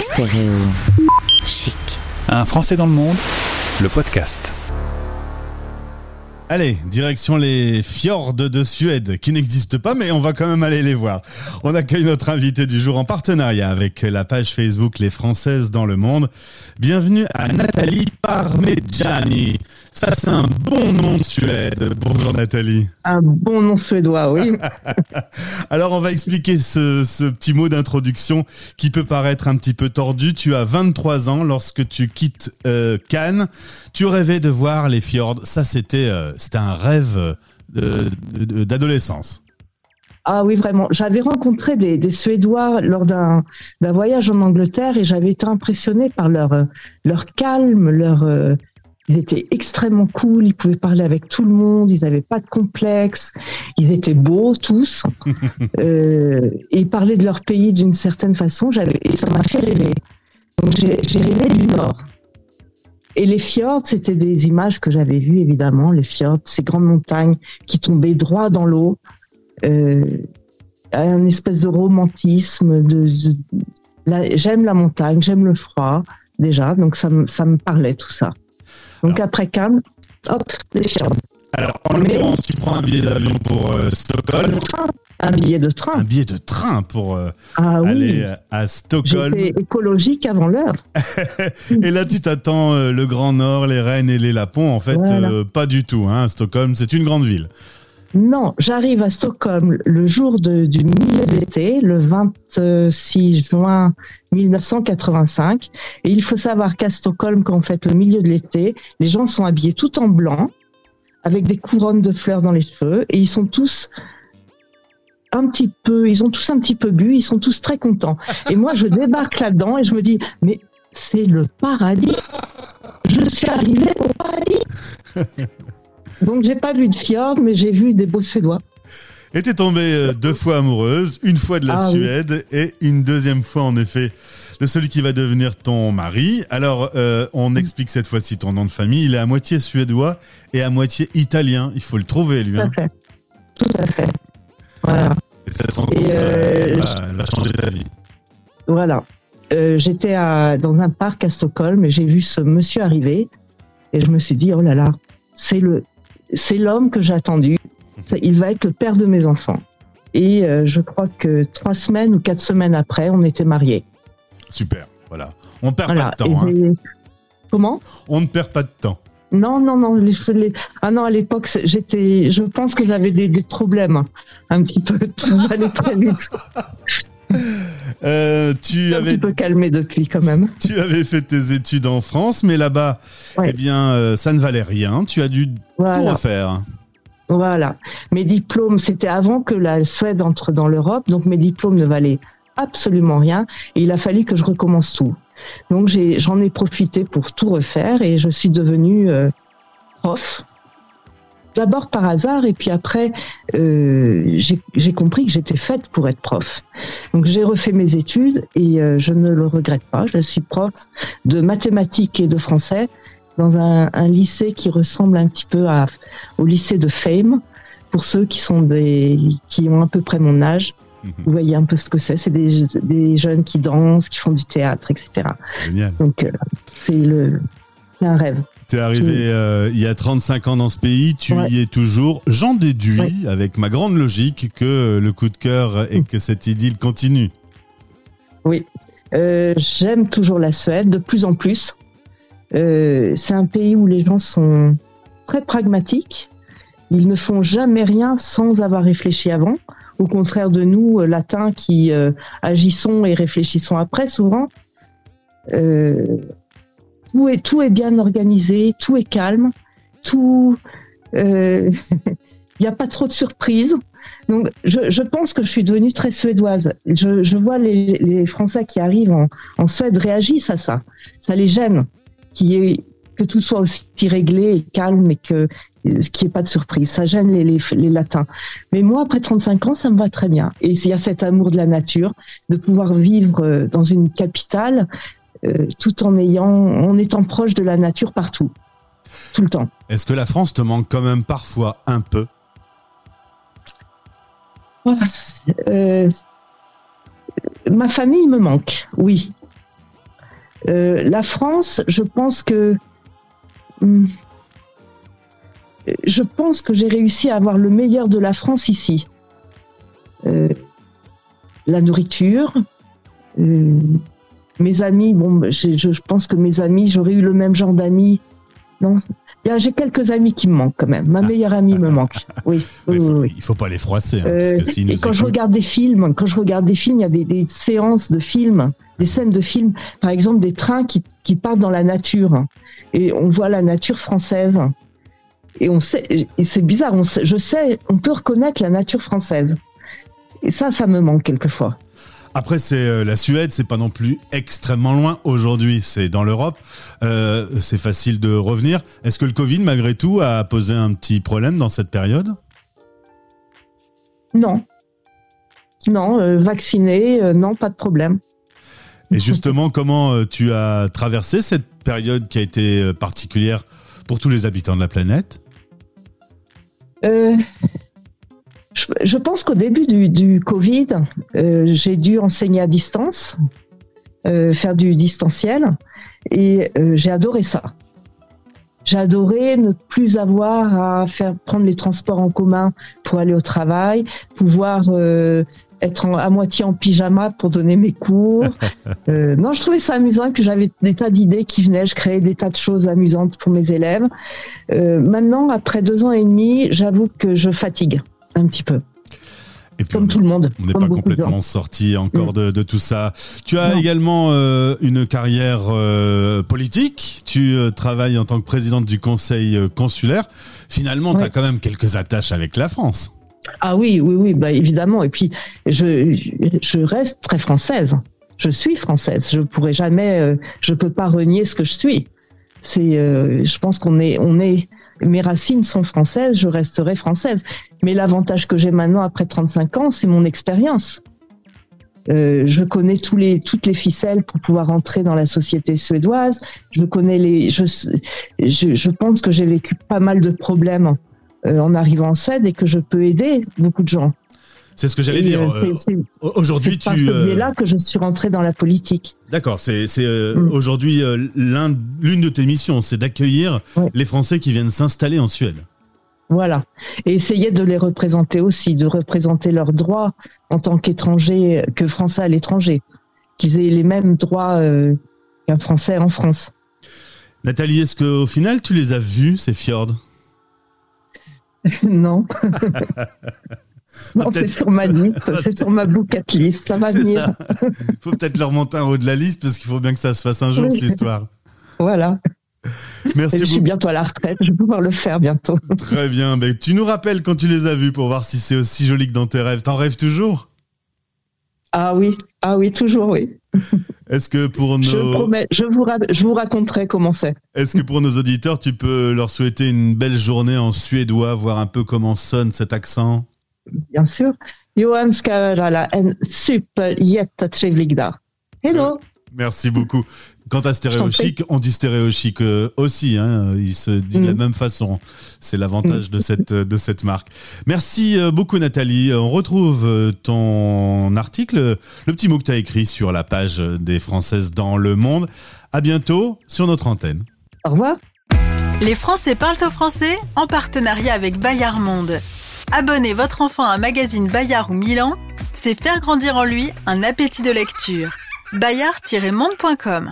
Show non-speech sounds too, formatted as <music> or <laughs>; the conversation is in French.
Stéréo. Chic. Un Français dans le monde, le podcast. Allez, direction les fjords de Suède, qui n'existent pas, mais on va quand même aller les voir. On accueille notre invité du jour en partenariat avec la page Facebook Les Françaises dans le monde. Bienvenue à Nathalie Parmigiani. Ça, c'est un bon nom de Suède. Bonjour Nathalie. Un bon nom suédois, oui. <laughs> Alors, on va expliquer ce, ce petit mot d'introduction qui peut paraître un petit peu tordu. Tu as 23 ans lorsque tu quittes euh, Cannes. Tu rêvais de voir les fjords. Ça, c'était euh, c'était un rêve euh, d'adolescence. Ah oui, vraiment. J'avais rencontré des, des Suédois lors d'un voyage en Angleterre et j'avais été impressionnée par leur, euh, leur calme, leur... euh, ils étaient extrêmement cool, ils pouvaient parler avec tout le monde, ils n'avaient pas de complexe, ils étaient beaux tous. <laughs> euh, et ils parlaient de leur pays d'une certaine façon, et ça m'a fait rêver. Donc j'ai rêvé du Nord. Et les fjords, c'était des images que j'avais vues, évidemment, les fjords, ces grandes montagnes qui tombaient droit dans l'eau. Euh, un espèce de romantisme. De, de- la- j'aime la montagne, j'aime le froid, déjà, donc ça, me- ça me parlait tout ça. Donc après Cannes, hop, les fjords. Alors, en l'occurrence, tu prends un billet d'avion pour euh, Stockholm, Un billet de train. un billet de train pour euh, Ah aller euh, à Stockholm. j'étais écologique avant l'heure. <laughs> Et là, tu t'attends euh, le Grand Nord, les Rennes et les Lapons. En fait, Voilà. euh, pas du tout. Hein. Stockholm, c'est une grande ville. Non, j'arrive à Stockholm le jour de- du milieu d'été, le 26 juin 1985. Et il faut savoir qu'à Stockholm, quand on fait le milieu de l'été, les gens sont habillés tout en blanc, avec des couronnes de fleurs dans les cheveux, et ils sont tous un petit peu, ils ont tous un petit peu bu, ils sont tous très contents. Et moi, je débarque là-dedans et je me dis, mais c'est le paradis. Je suis arrivée au paradis. Donc j'ai pas vu de fjord, mais j'ai vu des beaux Suédois. Et t'es tombée euh, deux fois amoureuse, une fois de la Ah oui. Suède et une deuxième fois, en effet, de celui qui va devenir ton mari. Alors, euh, on explique cette fois-ci ton nom de famille. Il est à moitié suédois et à moitié italien. Il faut le trouver, lui. Tout à Hein. fait. Tout à fait. Voilà. Et cette rencontre, Et, euh, euh, ta vie. Voilà. Euh, J'étais dans un parc à Stockholm et j'ai vu ce monsieur arriver et je me suis dit oh là là, c'est le, c'est l'homme que j'ai attendu. Il va être le père de mes enfants. Et euh, je crois que trois semaines ou quatre semaines après, on était mariés. Super. Voilà. On perd Voilà. pas de temps. Hein. Comment? On ne perd pas de temps. Non, non, non. Les, les- ah non, à l'époque, j'étais, je pense que j'avais des, des problèmes, hein. un petit peu. Tout allait très vite. Euh, tu Un avais petit peu calmé depuis quand même. Tu avais fait tes études en France, mais là-bas, Ouais. eh bien, euh, ça ne valait rien. Tu as dû tout refaire. Voilà. Mes diplômes, c'était avant que la Suède entre dans l'Europe, donc mes diplômes ne valaient absolument rien. Et il a fallu que je recommence tout. Donc j'en ai profité pour tout refaire et je suis devenue euh, prof. D'abord par hasard et puis après euh, j'ai, j'ai compris que j'étais faite pour être prof. Donc j'ai refait mes études et euh, je ne le regrette pas. Je suis prof de mathématiques et de français dans un, un lycée qui ressemble un petit peu à, au lycée de Fame, pour ceux qui sont des, qui ont à peu près mon âge. Vous voyez un peu ce que c'est. C'est des, des jeunes qui dansent, qui font du théâtre, etc. Génial. Donc, euh, c'est le, c'est un rêve. Tu es arrivé euh, il y a 35 ans dans ce pays, tu Ouais. y es toujours. J'en déduis, avec ma grande logique, que le coup de cœur et que cette idylle continue. Euh, J'aime toujours la Suède, de plus en plus. Euh, c'est un pays où les gens sont très pragmatiques. Ils ne font jamais rien sans avoir réfléchi avant. Au contraire de nous, euh, latins, qui euh, agissons et réfléchissons après, souvent. Euh, tout, est, tout est bien organisé, tout est calme, tout. <laughs> Il n'y a pas trop de surprises. Donc, je, pense que je suis devenue très suédoise. Je, vois les, Français qui arrivent en, en Suède réagissent à ça. Ça les gêne qui est, que tout soit aussi réglé et calme et que qu'il n'y ait pas de surprise. Ça gêne les, les, les Latins. Mais moi, après 35 ans, ça me va très bien. Et il y a cet amour de la nature, de pouvoir vivre euh, dans une capitale euh, tout en ayant, en étant proche de la nature partout, tout le temps. Est-ce que la France te manque quand même parfois un peu? Euh, ma famille me manque, oui. Euh, la France, je pense que hmm, je pense que j'ai réussi à avoir le meilleur de la France ici. Euh, la nourriture, euh, mes amis, bon, je, je pense que mes amis, j'aurais eu le même genre d'amis. Non, j'ai quelques amis qui me manquent quand même. Ma meilleure amie me manque. <laughs> Oui, faut- oui. Il faut pas les froisser. hein, Euh, parce que s'ils et quand je regarde des films, quand je regarde des films, il y a des, des séances de films, des scènes de films, par exemple des trains qui, qui partent dans la nature, et on voit la nature française. Et on sait, c'est bizarre, on sait- je sais, on peut reconnaître la nature française. Et ça, ça me manque quelquefois. Après, c'est euh, la Suède, c'est pas non plus extrêmement loin. Aujourd'hui, c'est dans l'Europe. Euh, c'est facile de revenir. Est-ce que le Covid, malgré tout, a posé un petit problème dans cette période? Non. Non, euh, vacciné, euh, non, pas de problème. Et justement, comment tu as traversé cette période qui a été particulière pour tous les habitants de la planète? Euh, je, pense qu'au début du, Covid, euh, j'ai dû enseigner à distance, euh, faire du distanciel, et j'ai adoré ça. J'ai adoré ne plus avoir à faire prendre les transports en commun pour aller au travail, pouvoir être en- à moitié en pyjama pour donner mes cours. <laughs> Euh, non, je trouvais ça amusant que j'avais des tas d'idées qui venaient, je créais des tas de choses amusantes pour mes élèves. Euh, maintenant, après deux ans et demi, j'avoue que je fatigue un petit peu, Et puis, comme on- tout le monde. On n'est pas complètement sorti encore de, de tout ça. Tu as Non. également euh, une carrière euh, politique. Tu euh, travailles en tant que présidente du conseil consulaire. Finalement, tu as quand même quelques attaches avec la France. Ah oui, oui, oui, bah évidemment. Et puis, je, je reste très française. Je suis française. Je pourrais jamais, euh, je peux pas renier ce que je suis. C'est, euh, je pense qu'on est, on est, mes racines sont françaises. Je resterai française. Mais l'avantage que j'ai maintenant après 35 ans, c'est mon expérience. Euh, je connais tous les, toutes les ficelles pour pouvoir entrer dans la société suédoise. Je connais les, je, je, je pense que j'ai vécu pas mal de problèmes en arrivant en Suède et que je peux aider beaucoup de gens. C'est ce que j'allais dire. euh, Euh, c'est- c'est- Aujourd'hui, c'est tu. ce euh, biais-là que je suis rentrée dans la politique. D'accord, c'est c'est, euh, Mm. aujourd'hui euh, l'un- l'une de tes missions, c'est d'accueillir Ouais. les Français qui viennent s'installer en Suède. Voilà. Et essayer de les représenter aussi, de représenter leurs droits en tant qu'étrangers, que Français à l'étranger. Qu'ils aient les mêmes droits euh, qu'un Français en France. Nathalie, est-ce qu'au final, tu les as vus, ces fjords? <laughs> non. <laughs> non, c'est sur ma liste, c'est sur ma bucket list, ça va venir. ça. <laughs> faut peut-être leur monter en haut de la liste parce qu'il faut bien que ça se fasse un jour, Oui. cette histoire. Voilà. Merci je suis bientôt à la retraite, je vais pouvoir le faire bientôt. Très bien. Ben, tu nous rappelles quand tu les as vus pour voir si c'est aussi joli que dans tes rêves. T'en rêves toujours? Ah oui, ah oui, toujours oui. <laughs> Est-ce que pour Je nos promets, je vous, je vous raconterai comment c'est. est-ce que pour nos auditeurs, tu peux leur souhaiter une belle journée en suédois, voir un peu comment sonne cet accent? Bien sûr. Jag önskar er alla en super jättetrevlig dag. Hello! Merci beaucoup. Quant à t'en stéréochic, on dit stéréochic euh, aussi. Hein, il se dit de la Mhm. même façon. C'est l'avantage de cette euh, de cette marque. Merci euh, beaucoup Nathalie. On retrouve ton article, le petit mot que tu as écrit sur la page des Françaises dans le monde. À bientôt sur notre antenne. Au revoir. Les Français parlent au français en partenariat avec Bayard Monde. Abonnez votre enfant à un magazine Bayard ou Milan, c'est faire grandir en lui un appétit de lecture. Bayard-monde.com